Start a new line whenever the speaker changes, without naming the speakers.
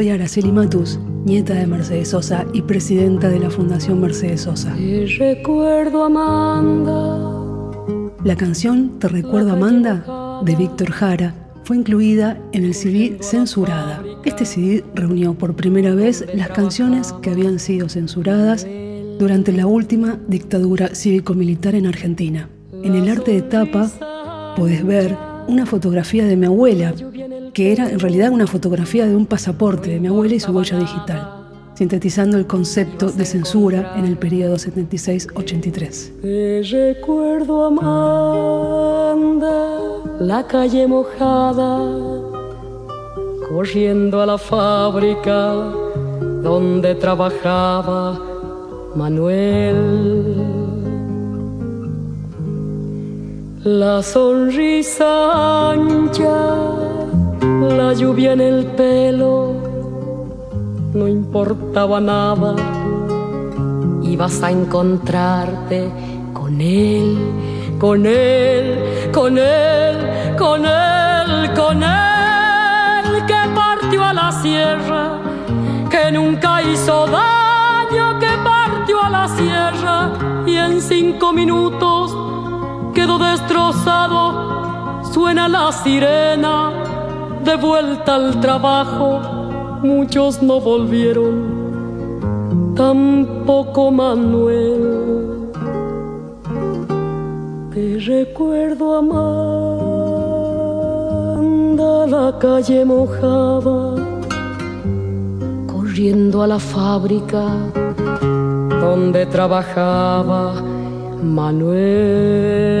Soy Araceli Matus, nieta de Mercedes Sosa y presidenta de la Fundación Mercedes Sosa.
Te recuerdo, Amanda.
La canción Te recuerdo, Amanda, de Víctor Jara, fue incluida en el CD Censurada. Este CD reunió por primera vez las canciones que habían sido censuradas durante la última dictadura cívico-militar en Argentina. En el arte de tapa puedes ver una fotografía de mi abuela, que era en realidad una fotografía de un pasaporte de mi abuela y su huella digital, sintetizando el concepto de censura en el periodo 76-83.
Te recuerdo, Amanda, la calle mojada, corriendo a la fábrica donde trabajaba Manuel. La sonrisa ancha, la lluvia en el pelo, no importaba nada. Ibas a encontrarte con él, con él, con él, con él, con él, que partió a la sierra, que nunca hizo daño, que partió a la sierra y en cinco minutos quedó destrozado, suena la sirena, de vuelta al trabajo, muchos no volvieron, tampoco Manuel. Te recuerdo, Amanda, la calle mojada, corriendo a la fábrica donde trabajaba Manuel.